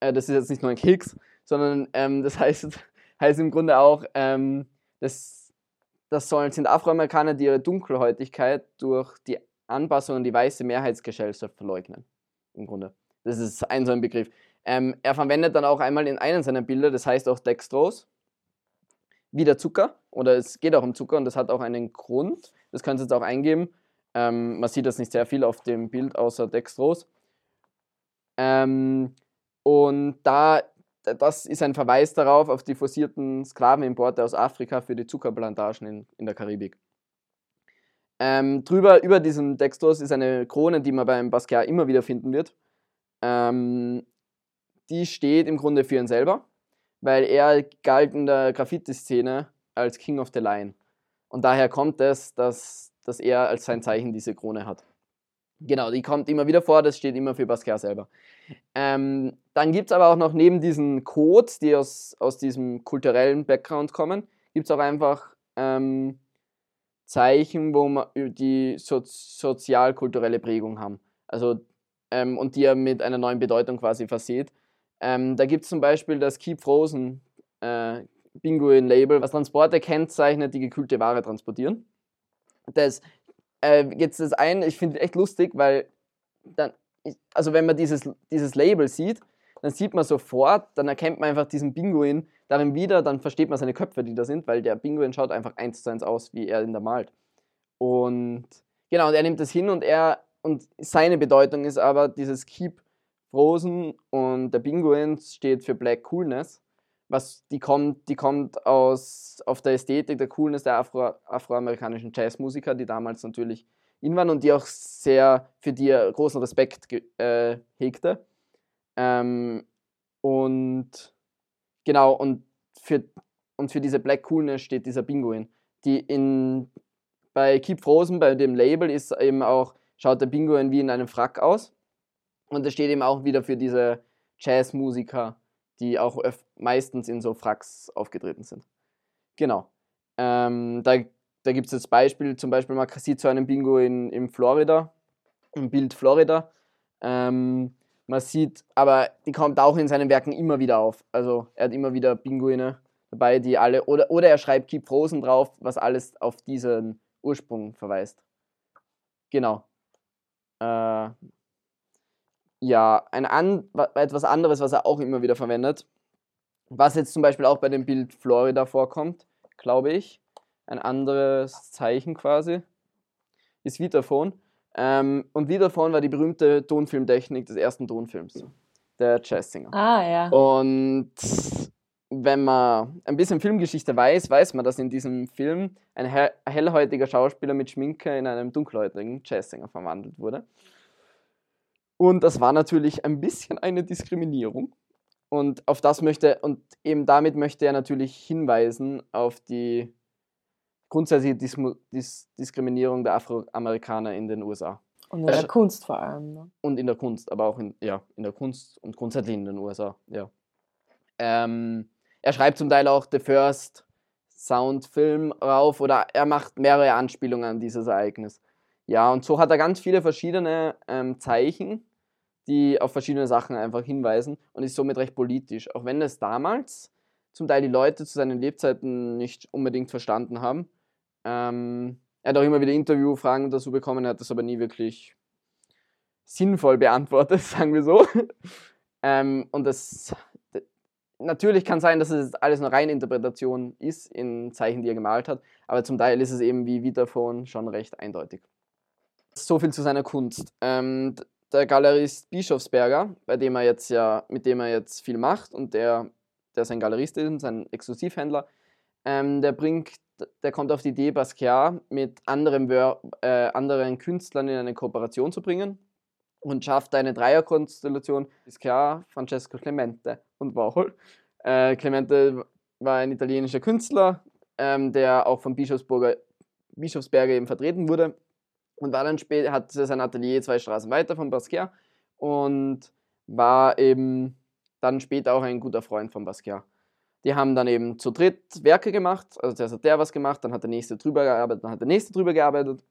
Äh, das ist jetzt nicht nur ein Keks, sondern ähm, das heißt, heißt im Grunde auch, ähm, das, das sollen, sind Afroamerikaner, die ihre Dunkelhäutigkeit durch die Anpassung an die weiße Mehrheitsgesellschaft verleugnen. Im Grunde. Das ist ein so ein Begriff. Ähm, er verwendet dann auch einmal in einem seiner Bilder, das heißt auch Dextrose, wieder Zucker oder es geht auch um Zucker und das hat auch einen Grund. Das könnt ihr jetzt auch eingeben. Ähm, man sieht das nicht sehr viel auf dem Bild außer Dextrose. Ähm, und da, das ist ein Verweis darauf, auf die forcierten Sklavenimporte aus Afrika für die Zuckerplantagen in, in der Karibik. Ähm, drüber, über diesem Dextrose ist eine Krone, die man beim Basquiat immer wieder finden wird. Ähm, die steht im Grunde für ihn selber, weil er galt in der Graffiti-Szene als King of the Line. Und daher kommt es, dass, dass er als sein Zeichen diese Krone hat. Genau, die kommt immer wieder vor, das steht immer für Basquiat selber. Ähm, dann gibt es aber auch noch neben diesen Codes, die aus, aus diesem kulturellen Background kommen, gibt es auch einfach ähm, Zeichen, wo man die so, sozial-kulturelle Prägung haben. Also, ähm, und die er mit einer neuen Bedeutung quasi verseht. Ähm, da gibt es zum Beispiel das Keep Frozen äh, Pinguin-Label, was Transporte kennzeichnet, die gekühlte Ware transportieren. Das, äh, jetzt das ein, ich finde echt lustig, weil dann, also wenn man dieses, dieses Label sieht, dann sieht man sofort, dann erkennt man einfach diesen Pinguin darin wieder, dann versteht man seine Köpfe, die da sind, weil der Pinguin schaut einfach eins zu eins aus, wie er ihn da malt. Und genau, und er nimmt das hin und er, und seine Bedeutung ist aber dieses Keep Frozen und der Pinguin steht für Black Coolness. Was die kommt, die kommt aus auf der Ästhetik, der Coolness der Afro, afroamerikanischen Jazzmusiker, die damals natürlich in waren und die auch sehr für die großen Respekt äh, hegte. Ähm, und genau, und für, und für diese Black Coolness steht dieser Pinguin. Die in, bei Keep Frozen, bei dem Label, ist eben auch, schaut der Pinguin wie in einem Frack aus. Und das steht eben auch wieder für diese Jazzmusiker, die auch meistens in so Fracks aufgetreten sind. Genau. Ähm, da da gibt es das Beispiel, zum Beispiel man sieht so einen Bingo in, in Florida, im Bild Florida. Ähm, man sieht, aber die kommt auch in seinen Werken immer wieder auf. Also er hat immer wieder Pinguine dabei, die alle, oder, oder er schreibt Keep Frozen drauf, was alles auf diesen Ursprung verweist. Genau. Äh, ja, ein an, etwas anderes, was er auch immer wieder verwendet, was jetzt zum Beispiel auch bei dem Bild Florida vorkommt, glaube ich, ein anderes Zeichen quasi, ist Vitaphon. Ähm, und Vitaphon war die berühmte Tonfilmtechnik des ersten Tonfilms, der Jazzsinger. Ah, ja. Und wenn man ein bisschen Filmgeschichte weiß, weiß man, dass in diesem Film ein hellhäutiger Schauspieler mit Schminke in einem dunkelhäutigen Jazzsänger verwandelt wurde. Und das war natürlich ein bisschen eine Diskriminierung. Und auf das möchte, und eben damit möchte er natürlich hinweisen auf die grundsätzliche Dis Dis Diskriminierung der Afroamerikaner in den USA. Und in der Kunst vor allem. Ne? Und in der Kunst, aber auch in, ja, in der Kunst und grundsätzlich in den USA, ja. Ähm, er schreibt zum Teil auch The First Sound Film rauf oder er macht mehrere Anspielungen an dieses Ereignis. Ja, und so hat er ganz viele verschiedene ähm, Zeichen, die auf verschiedene Sachen einfach hinweisen und ist somit recht politisch. Auch wenn es damals zum Teil die Leute zu seinen Lebzeiten nicht unbedingt verstanden haben. Ähm, er hat auch immer wieder Interviewfragen dazu bekommen, er hat das aber nie wirklich sinnvoll beantwortet, sagen wir so. ähm, und das natürlich kann sein, dass es alles eine reine Interpretation ist in Zeichen, die er gemalt hat, aber zum Teil ist es eben wie Vitaphon schon recht eindeutig. So viel zu seiner Kunst. Ähm, der Galerist Bischofsberger, bei dem er jetzt ja, mit dem er jetzt viel macht und der, der sein Galerist ist, sein Exklusivhändler, ähm, der bringt, der kommt auf die Idee, Basquiat mit anderen, äh, anderen Künstlern in eine Kooperation zu bringen und schafft eine Dreierkonstellation, Basquiat, Francesco Clemente und Warhol. Äh, Clemente war ein italienischer Künstler, ähm, der auch von Bischofsberger, Bischofsberger eben vertreten wurde und war dann später, hatte sein Atelier zwei Straßen weiter von Basquiat und war eben dann später auch ein guter Freund von Basquiat. Die haben dann eben zu dritt Werke gemacht. Also zuerst hat der was gemacht, dann hat der nächste drüber gearbeitet, dann hat der nächste drüber gearbeitet.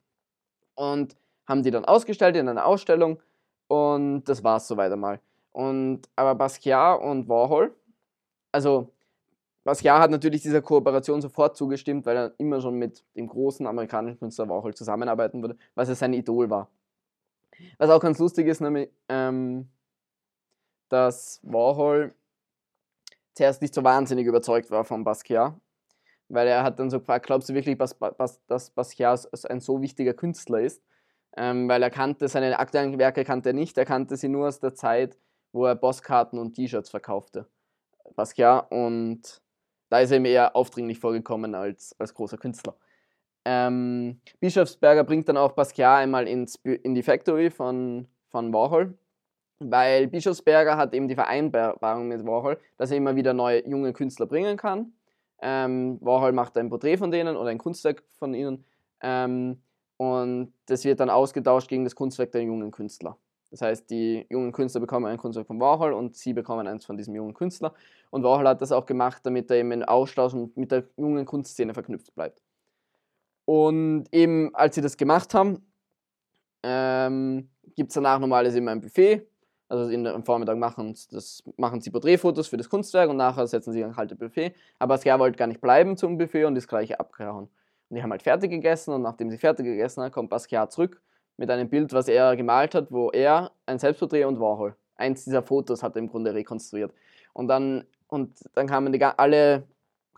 Und haben die dann ausgestellt in einer Ausstellung. Und das war es soweit einmal. Und, aber Basquiat und Warhol, also Basquiat hat natürlich dieser Kooperation sofort zugestimmt, weil er immer schon mit dem großen amerikanischen Künstler Warhol zusammenarbeiten würde, was er sein Idol war. Was auch ganz lustig ist, nämlich, ähm, dass Warhol zuerst nicht so wahnsinnig überzeugt war von Basquiat, weil er hat dann so gefragt, glaubst du wirklich, dass, dass Basquiat ein so wichtiger Künstler ist? Ähm, weil er kannte seine aktuellen Werke kannte er nicht, er kannte sie nur aus der Zeit, wo er Bosskarten und T-Shirts verkaufte. Basquiat und da ist er ihm eher aufdringlich vorgekommen als, als großer Künstler. Ähm, Bischofsberger bringt dann auch Basquiat einmal ins, in die Factory von, von Warhol weil Bischofsberger hat eben die Vereinbarung mit Warhol, dass er immer wieder neue junge Künstler bringen kann. Ähm, Warhol macht ein Porträt von denen oder ein Kunstwerk von ihnen ähm, und das wird dann ausgetauscht gegen das Kunstwerk der jungen Künstler. Das heißt, die jungen Künstler bekommen ein Kunstwerk von Warhol und sie bekommen eins von diesem jungen Künstler. Und Warhol hat das auch gemacht, damit er eben in Austausch und mit der jungen Kunstszene verknüpft bleibt. Und eben, als sie das gemacht haben, ähm, gibt es danach normales immer ein Buffet also in, am Vormittag machen, das, machen sie Porträtfotos für das Kunstwerk und nachher setzen sie ein kaltes Buffet. Aber Skia wollte gar nicht bleiben zum Buffet und das gleiche abgehauen. Und die haben halt fertig gegessen und nachdem sie fertig gegessen haben, kommt Basquiat zurück mit einem Bild, was er gemalt hat, wo er ein Selbstporträt und Warhol. Eins dieser Fotos hat er im Grunde rekonstruiert. Und dann, und dann kamen die, alle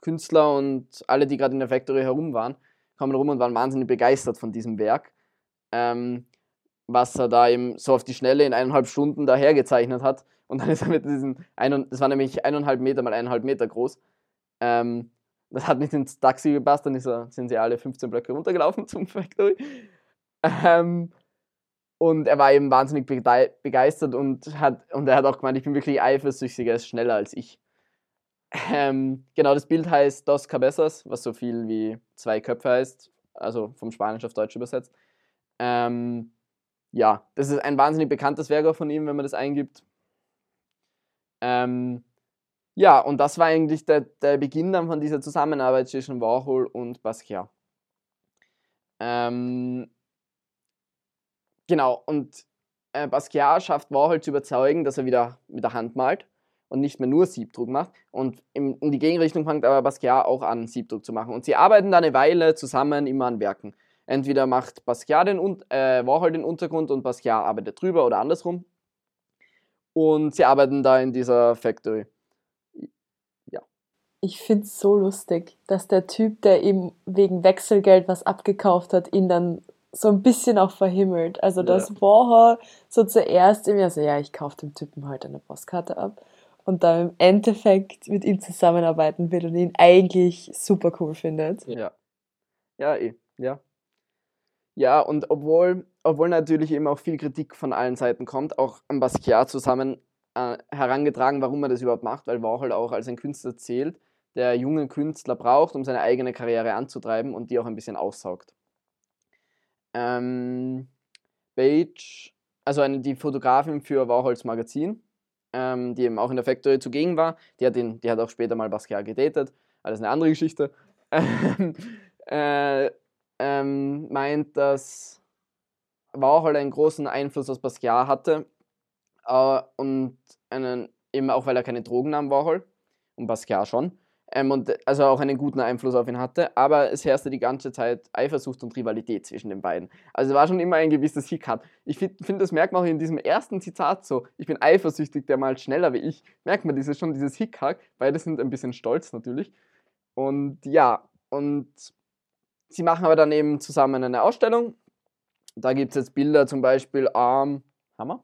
Künstler und alle, die gerade in der Factory herum waren, kamen rum und waren wahnsinnig begeistert von diesem Werk. Ähm, was er da eben so auf die Schnelle in eineinhalb Stunden daher gezeichnet hat. Und dann ist er mit diesen, ein, das war nämlich eineinhalb Meter mal eineinhalb Meter groß. Ähm, das hat nicht ins Taxi gepasst, dann er, sind sie alle 15 Blöcke runtergelaufen zum Factory. Ähm, und er war eben wahnsinnig begeistert und, hat, und er hat auch gemeint, ich bin wirklich eifersüchtig, er ist schneller als ich. Ähm, genau, das Bild heißt Dos Cabezas, was so viel wie zwei Köpfe heißt, also vom Spanisch auf Deutsch übersetzt. Ähm, ja, das ist ein wahnsinnig bekanntes Werk von ihm, wenn man das eingibt. Ähm, ja, und das war eigentlich der, der Beginn dann von dieser Zusammenarbeit zwischen Warhol und Basquiat. Ähm, genau, und äh, Basquiat schafft Warhol zu überzeugen, dass er wieder mit der Hand malt und nicht mehr nur Siebdruck macht. Und in, in die Gegenrichtung fängt aber Basquiat auch an, Siebdruck zu machen. Und sie arbeiten da eine Weile zusammen immer an Werken. Entweder macht Basquiat den, äh, Warhol den Untergrund und Basquiat arbeitet drüber oder andersrum. Und sie arbeiten da in dieser Factory. Ja. Ich finde es so lustig, dass der Typ, der ihm wegen Wechselgeld was abgekauft hat, ihn dann so ein bisschen auch verhimmelt. Also, dass ja. Warhol so zuerst immer so, ja, ich kaufe dem Typen halt eine Postkarte ab und dann im Endeffekt mit ihm zusammenarbeiten will und ihn eigentlich super cool findet. Ja. Ja, eh. Ja. Ja, und obwohl, obwohl natürlich eben auch viel Kritik von allen Seiten kommt, auch an Basquiat zusammen äh, herangetragen, warum er das überhaupt macht, weil Warhol auch als ein Künstler zählt, der junge Künstler braucht, um seine eigene Karriere anzutreiben und die auch ein bisschen aussaugt. Ähm, Page, also eine, die Fotografin für Warhols Magazin, ähm, die eben auch in der Factory zugegen war. Die hat, ihn, die hat auch später mal Basquiat gedatet, alles eine andere Geschichte. äh, ähm, meint, dass Warhol einen großen Einfluss auf Basquiat hatte äh, und einen, eben auch weil er keine Drogen nahm, Warhol, und Basquiat schon. Ähm, und also auch einen guten Einfluss auf ihn hatte, aber es herrschte die ganze Zeit Eifersucht und Rivalität zwischen den beiden. Also war schon immer ein gewisses Hickhack. Ich finde, find, das merkt man auch in diesem ersten Zitat so, ich bin eifersüchtig, der mal schneller wie ich, merkt man dieses, schon dieses Hickhack, beide sind ein bisschen stolz natürlich. Und ja, und sie machen aber dann eben zusammen eine Ausstellung. Da gibt es jetzt Bilder zum Beispiel am ähm, Hammer.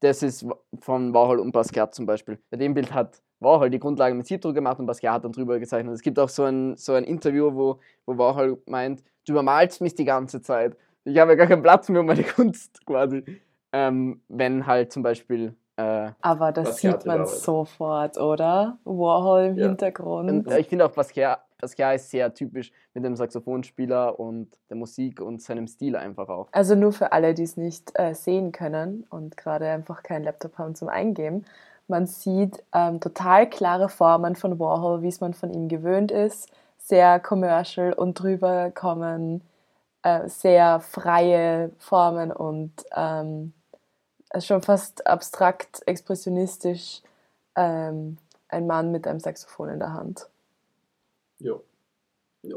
Das ist von Warhol und Basquiat zum Beispiel. Bei dem Bild hat Warhol die Grundlage mit Siebdruck gemacht und Basquiat hat dann drüber gezeichnet. Es gibt auch so ein, so ein Interview, wo, wo Warhol meint, du übermalst mich die ganze Zeit. Ich habe ja gar keinen Platz mehr um meine Kunst quasi. Ähm, wenn halt zum Beispiel. Äh, Aber das Basquiat sieht man sofort, oder? Warhol im ja. Hintergrund. Und, äh, ich finde auch Basquiat, Basquiat ist sehr typisch mit dem Saxophonspieler und der Musik und seinem Stil einfach auch. Also nur für alle, die es nicht äh, sehen können und gerade einfach keinen Laptop haben zum Eingeben. Man sieht ähm, total klare Formen von Warhol, wie es man von ihm gewöhnt ist. Sehr commercial und drüber kommen äh, sehr freie Formen und ähm, schon fast abstrakt, expressionistisch ähm, ein Mann mit einem Saxophon in der Hand. Ja. Ja.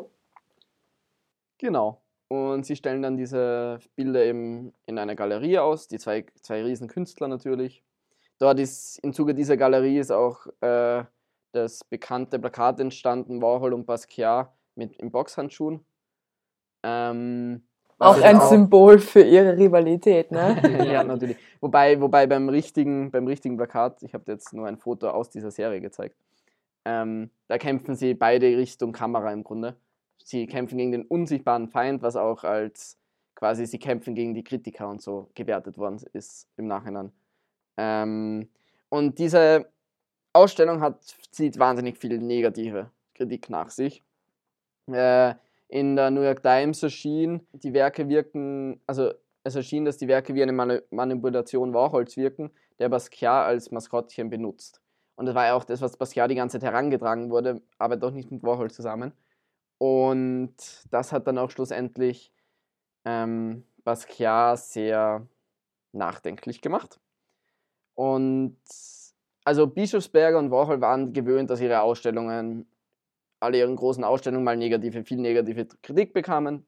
Genau. Und sie stellen dann diese Bilder eben in einer Galerie aus, die zwei, zwei riesen Künstler natürlich. Dort ist im Zuge dieser Galerie ist auch äh, das bekannte Plakat entstanden, Warhol und Basquiat mit in Boxhandschuhen. Ähm, auch ein auch Symbol für ihre Rivalität, ne? ja, natürlich. Wobei, wobei beim richtigen, beim richtigen Plakat, ich habe jetzt nur ein Foto aus dieser Serie gezeigt, ähm, da kämpfen sie beide Richtung Kamera im Grunde. Sie kämpfen gegen den unsichtbaren Feind, was auch als quasi sie kämpfen gegen die Kritiker und so gewertet worden ist im Nachhinein. Ähm, und diese Ausstellung hat, zieht wahnsinnig viel negative Kritik nach sich. Äh, in der New York Times erschien, die Werke wirken, also es erschien, dass die Werke wie eine Manipulation Warhols wirken, der Basquiat als Maskottchen benutzt. Und das war ja auch das, was Basquiat die ganze Zeit herangetragen wurde, aber doch nicht mit Warhol zusammen. Und das hat dann auch schlussendlich ähm, Basquiat sehr nachdenklich gemacht. Und also Bischofsberger und Warhol waren gewöhnt, dass ihre Ausstellungen, alle ihren großen Ausstellungen mal negative, viel negative Kritik bekamen.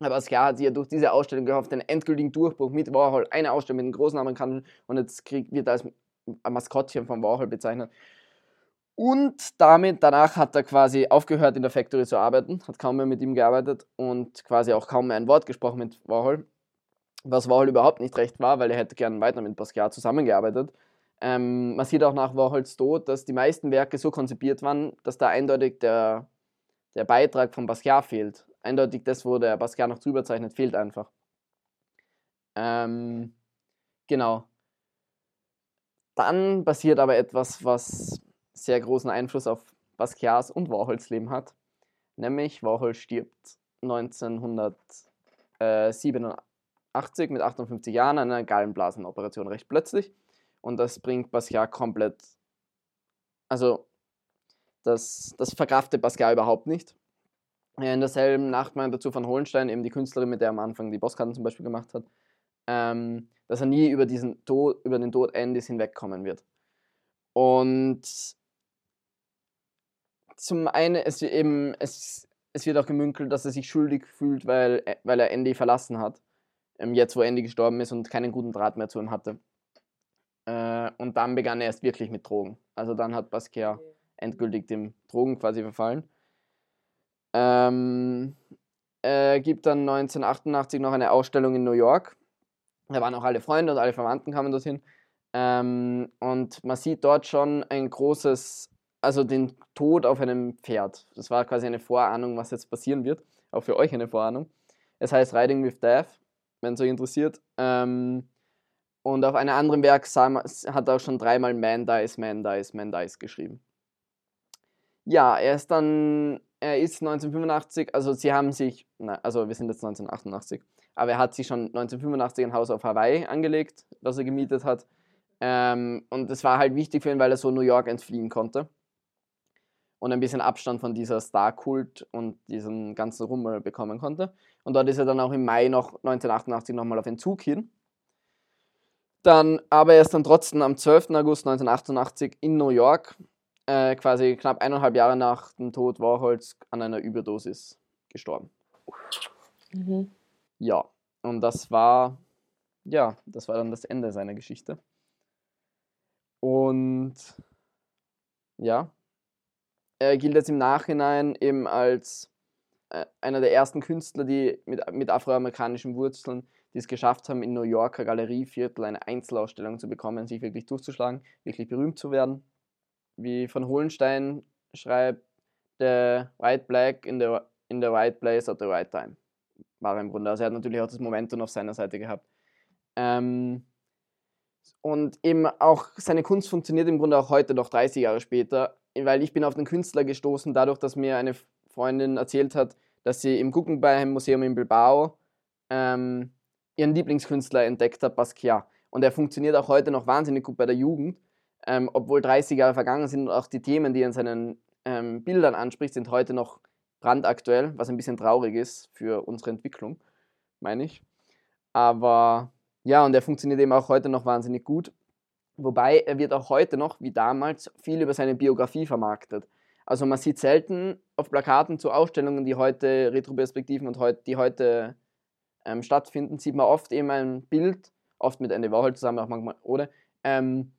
Aber Basquiat hat sich ja durch diese Ausstellung gehofft, den endgültigen Durchbruch mit Warhol, eine Ausstellung mit einem großen Amerikanern und jetzt kriegt, wird er als Maskottchen von Warhol bezeichnet. Und damit, danach hat er quasi aufgehört in der Factory zu arbeiten, hat kaum mehr mit ihm gearbeitet und quasi auch kaum mehr ein Wort gesprochen mit Warhol. Was Warhol überhaupt nicht recht war, weil er hätte gern weiter mit Basquiat zusammengearbeitet. Ähm, man sieht auch nach Warhols Tod, dass die meisten Werke so konzipiert waren, dass da eindeutig der, der Beitrag von Basquiat fehlt. Eindeutig das, wo der Basquiat noch drüber zeichnet, fehlt einfach. Ähm, genau. Dann passiert aber etwas, was sehr großen Einfluss auf Basquiats und Warhols Leben hat. Nämlich Warhol stirbt 1987 mit 58 Jahren an einer Gallenblasenoperation recht plötzlich. Und das bringt Basquiat komplett. Also, das, das verkraftet Basquiat überhaupt nicht. In derselben Nacht meint dazu von Hohenstein, eben die Künstlerin, mit der er am Anfang die Bosskarten zum Beispiel gemacht hat, ähm, dass er nie über, diesen Tod, über den Tod Andys hinwegkommen wird. Und zum einen, es, eben, es, es wird auch gemünkelt, dass er sich schuldig fühlt, weil, weil er Andy verlassen hat. Ähm, jetzt, wo Andy gestorben ist und keinen guten Draht mehr zu ihm hatte. Äh, und dann begann er erst wirklich mit Drogen. Also dann hat Basquiat endgültig dem Drogen quasi verfallen. Ähm, er gibt dann 1988 noch eine Ausstellung in New York. Da waren auch alle Freunde und alle Verwandten kamen dorthin. Ähm, und man sieht dort schon ein großes, also den Tod auf einem Pferd. Das war quasi eine Vorahnung, was jetzt passieren wird. Auch für euch eine Vorahnung. Es heißt Riding with Death, wenn es euch interessiert. Ähm, und auf einem anderen Werk hat er auch schon dreimal Man Dies, Man Dies, Man Dies geschrieben. Ja, er ist dann, er ist 1985, also sie haben sich, na, also wir sind jetzt 1988, aber er hat sich schon 1985 ein Haus auf Hawaii angelegt, das er gemietet hat. Ähm, und das war halt wichtig für ihn, weil er so New York entfliehen konnte. Und ein bisschen Abstand von dieser Star-Kult und diesem ganzen Rummel bekommen konnte. Und dort ist er dann auch im Mai noch 1988 nochmal auf Entzug hin dann, aber er ist dann trotzdem am 12. August 1988 in New York, äh, quasi knapp eineinhalb Jahre nach dem Tod Warhols, an einer Überdosis gestorben. Mhm. Ja, und das war, ja, das war dann das Ende seiner Geschichte. Und ja, er gilt jetzt im Nachhinein eben als einer der ersten Künstler, die mit, mit afroamerikanischen Wurzeln die es geschafft haben, in New Yorker Galerieviertel eine Einzelausstellung zu bekommen, sich wirklich durchzuschlagen, wirklich berühmt zu werden. Wie von Hohenstein schreibt, the white black in the, in the right place at the right time. War im Grunde. Also er hat natürlich auch das Momentum auf seiner Seite gehabt. Ähm, und eben auch seine Kunst funktioniert im Grunde auch heute noch 30 Jahre später, weil ich bin auf den Künstler gestoßen, dadurch, dass mir eine Freundin erzählt hat, dass sie im Guggenheim Museum in Bilbao ähm, ihren Lieblingskünstler entdeckt hat, Basquiat. Und er funktioniert auch heute noch wahnsinnig gut bei der Jugend, ähm, obwohl 30 Jahre vergangen sind und auch die Themen, die er in seinen ähm, Bildern anspricht, sind heute noch brandaktuell, was ein bisschen traurig ist für unsere Entwicklung, meine ich. Aber ja, und er funktioniert eben auch heute noch wahnsinnig gut. Wobei er wird auch heute noch, wie damals, viel über seine Biografie vermarktet. Also man sieht selten auf Plakaten zu Ausstellungen, die heute Retroperspektiven und heut, die heute ähm, stattfinden, sieht man oft eben ein Bild, oft mit Andy Warhol zusammen, auch manchmal oder ähm,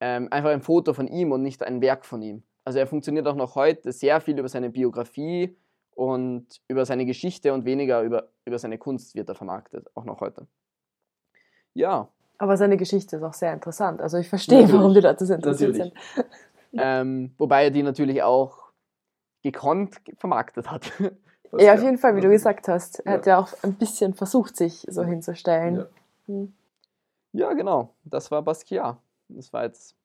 ähm, einfach ein Foto von ihm und nicht ein Werk von ihm. Also er funktioniert auch noch heute sehr viel über seine Biografie und über seine Geschichte und weniger über, über seine Kunst wird er vermarktet, auch noch heute. Ja. Aber seine Geschichte ist auch sehr interessant. Also ich verstehe, natürlich. warum die Leute so interessiert natürlich. sind. Ähm, wobei er die natürlich auch gekonnt vermarktet hat. Was ja, auf jeden Fall, wie du gesagt hast. Er hat ja auch ein bisschen versucht, sich so hinzustellen. Ja, hm. ja genau. Das war Basquiat. Das war jetzt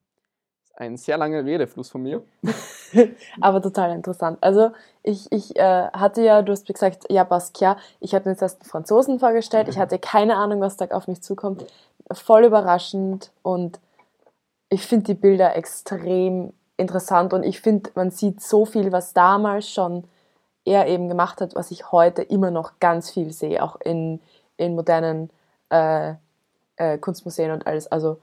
ein sehr langer Redefluss von mir. Aber total interessant. Also ich, ich äh, hatte ja, du hast gesagt, ja, Basquiat, ich hatte mir jetzt erst einen Franzosen vorgestellt, ich mhm. hatte keine Ahnung, was da auf mich zukommt. Voll überraschend und ich finde die Bilder extrem interessant und ich finde, man sieht so viel, was damals schon er eben gemacht hat, was ich heute immer noch ganz viel sehe, auch in, in modernen äh, äh, Kunstmuseen und alles. Also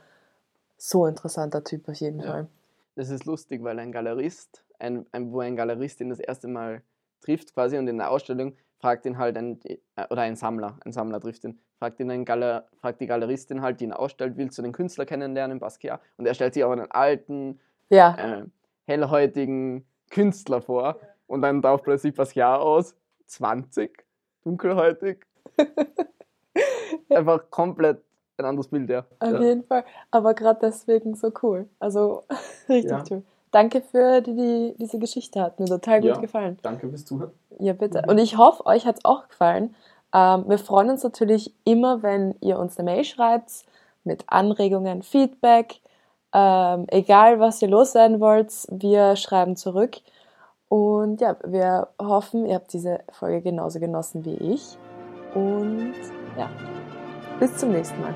so interessanter Typ auf jeden ja. Fall. Das ist lustig, weil ein Galerist, ein, ein, wo ein Galerist ihn das erste Mal trifft quasi und in der Ausstellung fragt ihn halt ein, äh, oder ein Sammler, ein Sammler trifft ihn, fragt ihn ein Galer, fragt die Galeristin halt, die ihn ausstellt, willst du den Künstler kennenlernen, Basquiat? Und er stellt sich auch einen alten, ja. äh, hellhäutigen Künstler vor. Und dann taucht plötzlich Jahr aus, 20, dunkelhäutig. einfach komplett ein anderes Bild, ja. Auf ja. jeden Fall. Aber gerade deswegen so cool. Also richtig Ja. cool. Danke für die, die, diese Geschichte. Hat mir total gut Ja. gefallen. Danke fürs Zuhören. Ja, bitte. Mhm. Und ich hoffe, euch hat es auch gefallen. Ähm, wir freuen uns natürlich immer, wenn ihr uns eine Mail schreibt mit Anregungen, Feedback. Ähm, egal, was ihr loswerden wollt, wir schreiben zurück. Und ja, wir hoffen, ihr habt diese Folge genauso genossen wie ich. Und ja, bis zum nächsten Mal.